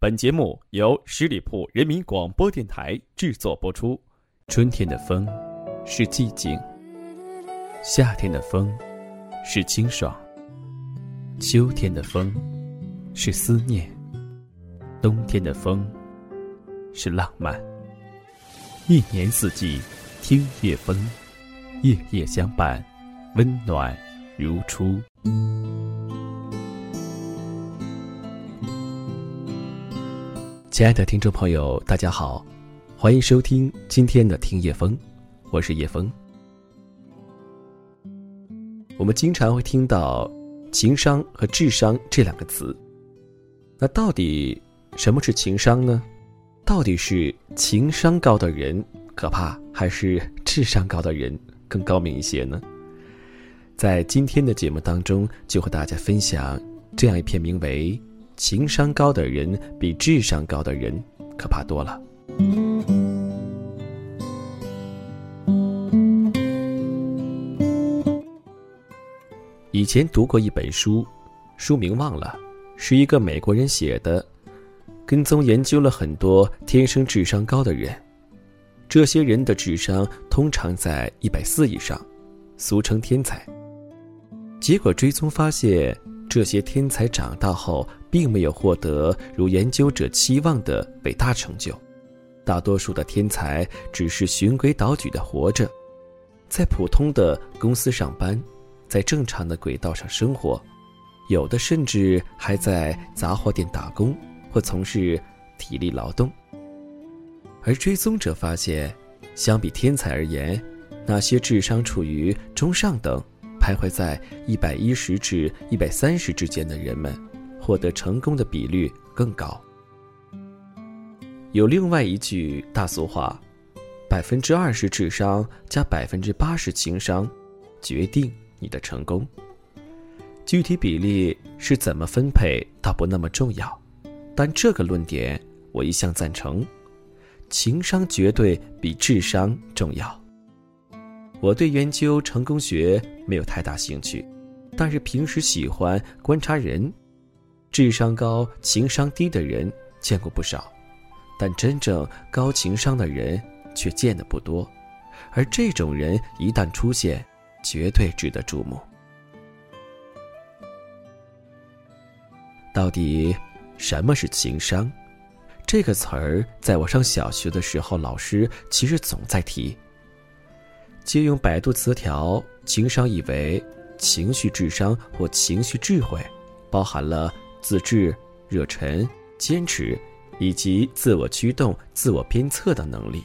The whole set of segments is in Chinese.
本节目由十里铺人民广播电台制作播出。春天的风是寂静，夏天的风是清爽，秋天的风是思念，冬天的风是浪漫。一年四季，听夜风，夜夜相伴，温暖如初。亲爱的听众朋友，大家好，欢迎收听今天的听夜风，我是叶风。我们经常会听到情商和智商这两个词，那到底什么是情商呢？到底是情商高的人可怕，还是智商高的人更高明一些呢？在今天的节目当中，就和大家分享这样一篇名为。情商高的人比智商高的人可怕多了。以前读过一本书，书名忘了，是一个美国人写的，跟踪研究了很多天生智商高的人，这些人的智商通常在一百四以上，俗称天才。结果追踪发现。这些天才长大后，并没有获得如研究者期望的伟大成就。大多数的天才只是循规蹈矩的活着，在普通的公司上班，在正常的轨道上生活，有的甚至还在杂货店打工或从事体力劳动。而追踪者发现，相比天才而言，那些智商处于中上等。徘徊在一百一十至一百三十之间的人们，获得成功的比率更高。有另外一句大俗话：“百分之二十智商加百分之八十情商，决定你的成功。”具体比例是怎么分配倒不那么重要，但这个论点我一向赞成：情商绝对比智商重要。我对研究成功学没有太大兴趣，但是平时喜欢观察人，智商高、情商低的人见过不少，但真正高情商的人却见得不多，而这种人一旦出现，绝对值得注目。到底什么是情商？这个词儿在我上小学的时候，老师其实总在提。借用百度词条，情商意为情绪智商或情绪智慧，包含了自制、热忱、坚持以及自我驱动、自我鞭策的能力。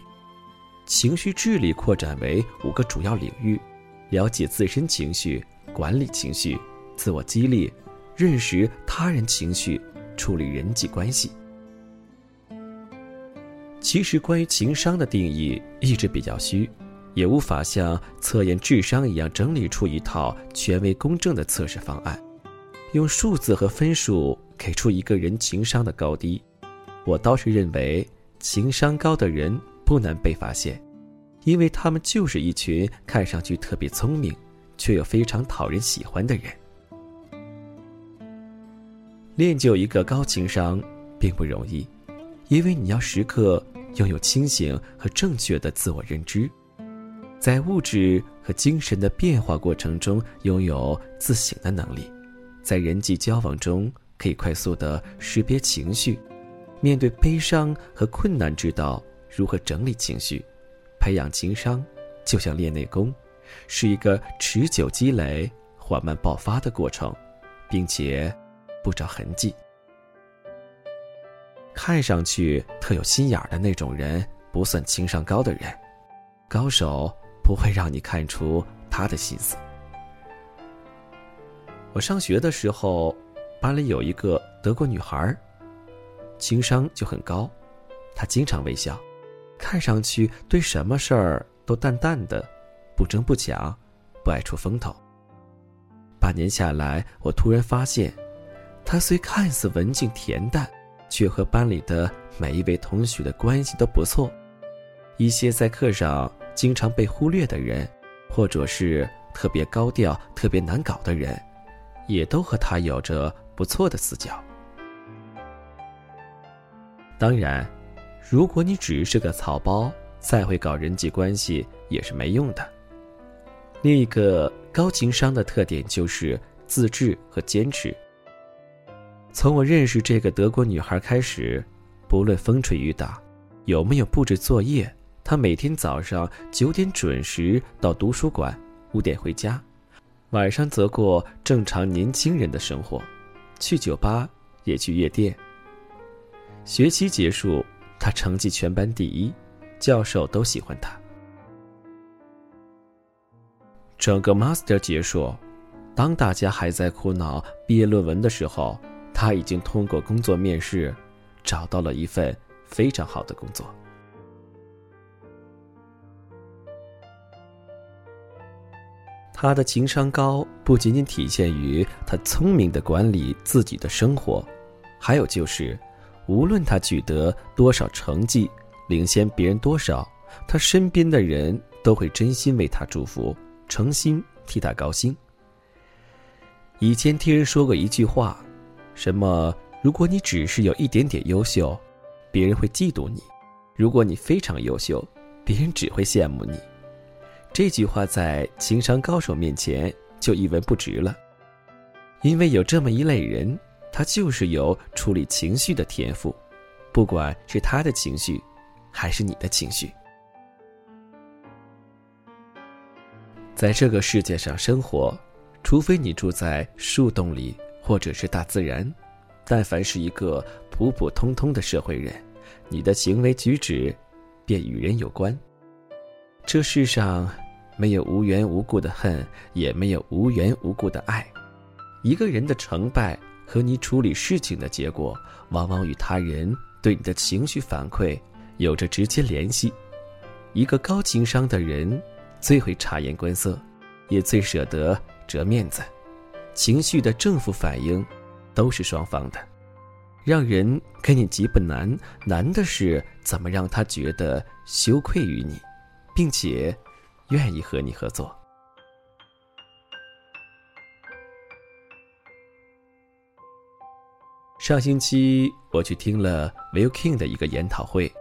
情绪智力扩展为五个主要领域：了解自身情绪、管理情绪、自我激励、认识他人情绪、处理人际关系。其实，关于情商的定义一直比较虚。也无法像测验智商一样整理出一套权威公正的测试方案，用数字和分数给出一个人情商的高低。我倒是认为，情商高的人不难被发现，因为他们就是一群看上去特别聪明，却又非常讨人喜欢的人。练就一个高情商并不容易，因为你要时刻拥有清醒和正确的自我认知。在物质和精神的变化过程中，拥有自省的能力；在人际交往中，可以快速的识别情绪；面对悲伤和困难，知道如何整理情绪。培养情商，就像练内功，是一个持久积累、缓慢爆发的过程，并且不着痕迹。看上去特有心眼儿的那种人，不算情商高的人。高手。不会让你看出他的心思。我上学的时候，班里有一个德国女孩，情商就很高。她经常微笑，看上去对什么事儿都淡淡的，不争不抢，不爱出风头。半年下来，我突然发现，她虽看似文静恬淡，却和班里的每一位同学的关系都不错。一些在课上。经常被忽略的人，或者是特别高调、特别难搞的人，也都和他有着不错的私交。当然，如果你只是个草包，再会搞人际关系也是没用的。另一个高情商的特点就是自制和坚持。从我认识这个德国女孩开始，不论风吹雨打，有没有布置作业，他每天早上九点准时到图书馆，五点回家，晚上则过正常年轻人的生活，去酒吧也去夜店。学期结束，他成绩全班第一，教授都喜欢他。整个 master 结束，当大家还在苦恼毕业论文的时候，他已经通过工作面试，找到了一份非常好的工作。他的情商高，不仅仅体现于他聪明的管理自己的生活，还有就是，无论他取得多少成绩，领先别人多少，他身边的人都会真心为他祝福。诚心替他高兴。以前听人说过一句话，什么？如果你只是有一点点优秀，别人会嫉妒你；如果你非常优秀，别人只会羡慕你。这句话在情商高手面前就一文不值了，因为有这么一类人，他就是有处理情绪的天赋，不管是他的情绪，还是你的情绪。在这个世界上生活，除非你住在树洞里或者是大自然，但凡是一个普普通通的社会人，你的行为举止便与人有关。这世上没有无缘无故的恨，也没有无缘无故的爱。一个人的成败和你处理事情的结果，往往与他人对你的情绪反馈有着直接联系。一个高情商的人。最会察言观色，也最舍得折面子，情绪的正负反应都是双方的，让人跟你急不难，难的是怎么让他觉得羞愧于你，并且愿意和你合作。上星期我去听了 Will King 的一个研讨会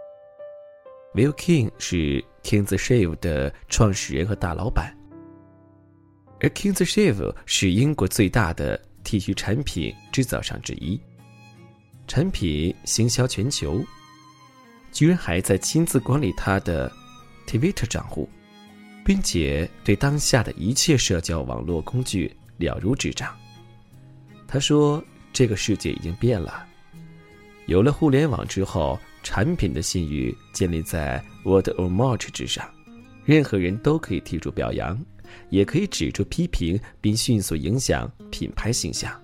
，Will King 是。King's Shave 的创始人和大老板，而 King's Shave 是英国最大的剃须产品制造商之一，产品行销全球，居然还在亲自管理他的 Twitter 账户，并且对当下的一切社交网络工具了如指掌。他说：“这个世界已经变了，有了互联网之后。”产品的信誉建立在 word of mouth 之上，任何人都可以提出表扬，也可以指出批评，并迅速影响品牌形象。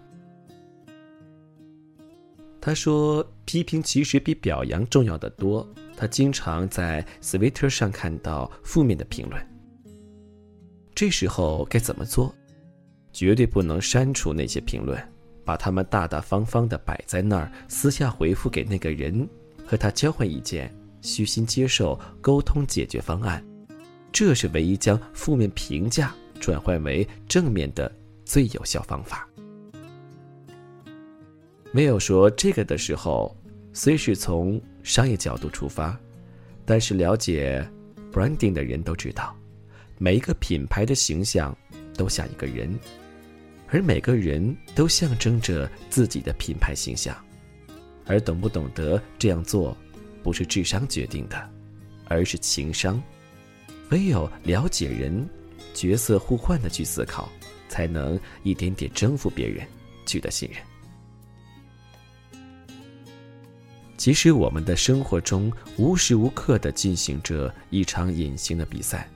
他说：“批评其实比表扬重要的多。”他经常在 Twitter 上看到负面的评论，这时候该怎么做？绝对不能删除那些评论，把它们大大方方的摆在那儿，私下回复给那个人。和他交换意见，虚心接受，沟通解决方案，这是唯一将负面评价转换为正面的最有效方法。没有说这个的时候，虽是从商业角度出发，但是了解 branding 的人都知道，每一个品牌的形象都像一个人，而每个人都象征着自己的品牌形象。而懂不懂得这样做，不是智商决定的，而是情商。唯有了解人，角色互换的去思考，才能一点点征服别人，取得信任。其实我们的生活中无时无刻的进行着一场隐形的比赛，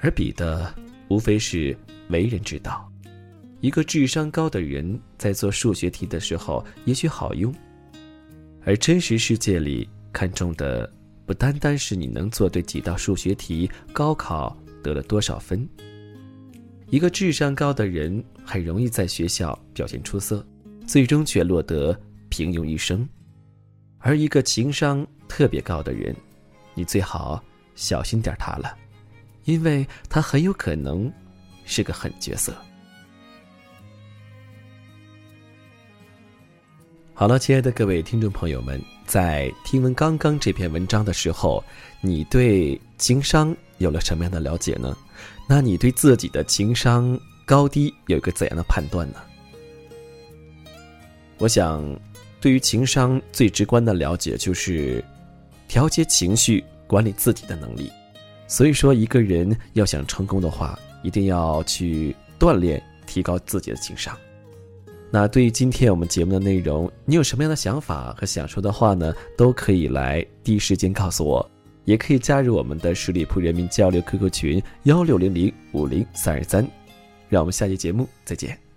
而比的无非是为人之道。一个智商高的人在做数学题的时候也许好用，而真实世界里看重的不单单是你能做对几道数学题，高考得了多少分。一个智商高的人很容易在学校表现出色，最终却落得平庸一生；而一个情商特别高的人，你最好小心点他了，因为他很有可能是个狠角色。好了，亲爱的各位听众朋友们，在听闻刚刚这篇文章的时候，你对情商有了什么样的了解呢？那你对自己的情商高低有一个怎样的判断呢？我想，对于情商最直观的了解就是调节情绪、管理自己的能力。所以说，一个人要想成功的话，一定要去锻炼、提高自己的情商。那对于今天我们节目的内容，你有什么样的想法和想说的话呢？都可以来第一时间告诉我，也可以加入我们的十里铺人民交流 QQ 群幺六零零五零三二三。让我们下期节目再见。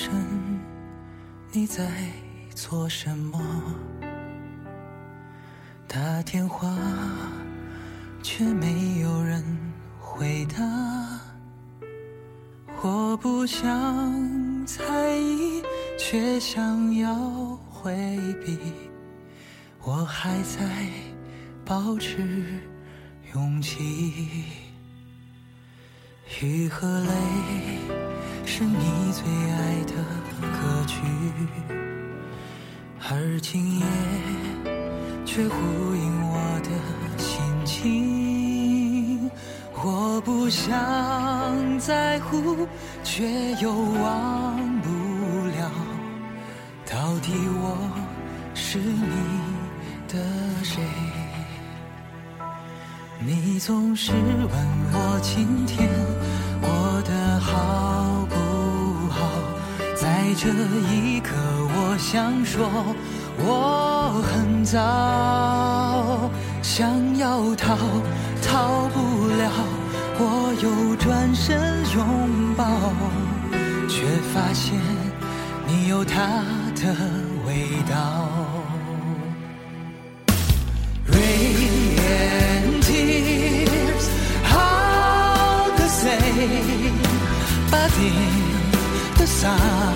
一声，你在做什么？打电话却没有人回答。我不想在意，却想要回避。我还在保持勇气，雨和泪。是你最爱的歌曲，而今夜却呼应我的心情。我不想在乎，却又忘不了，到底我是你的谁？你总是问我今天在这一刻，我想说，我很糟，想要逃，逃不了，我又转身拥抱，却发现你有他的味道。Rain and tears, how to say, but in the sun.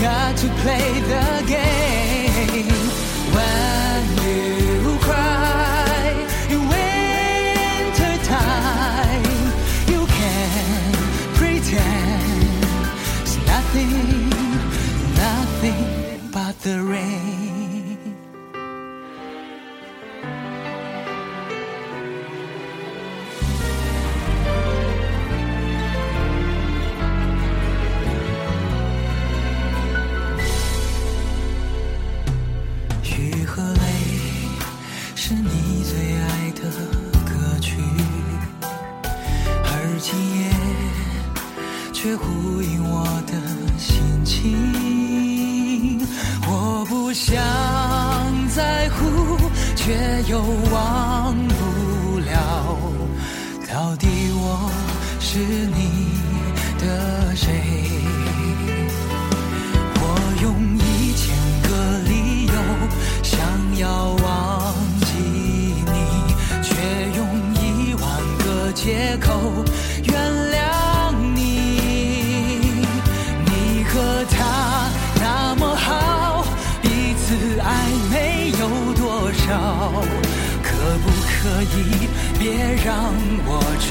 Got to play the game 你的谁我用一千个理由想要忘记你。却用一万个借口。原谅你你和他那么好彼此爱没有多少？可不可以别让我知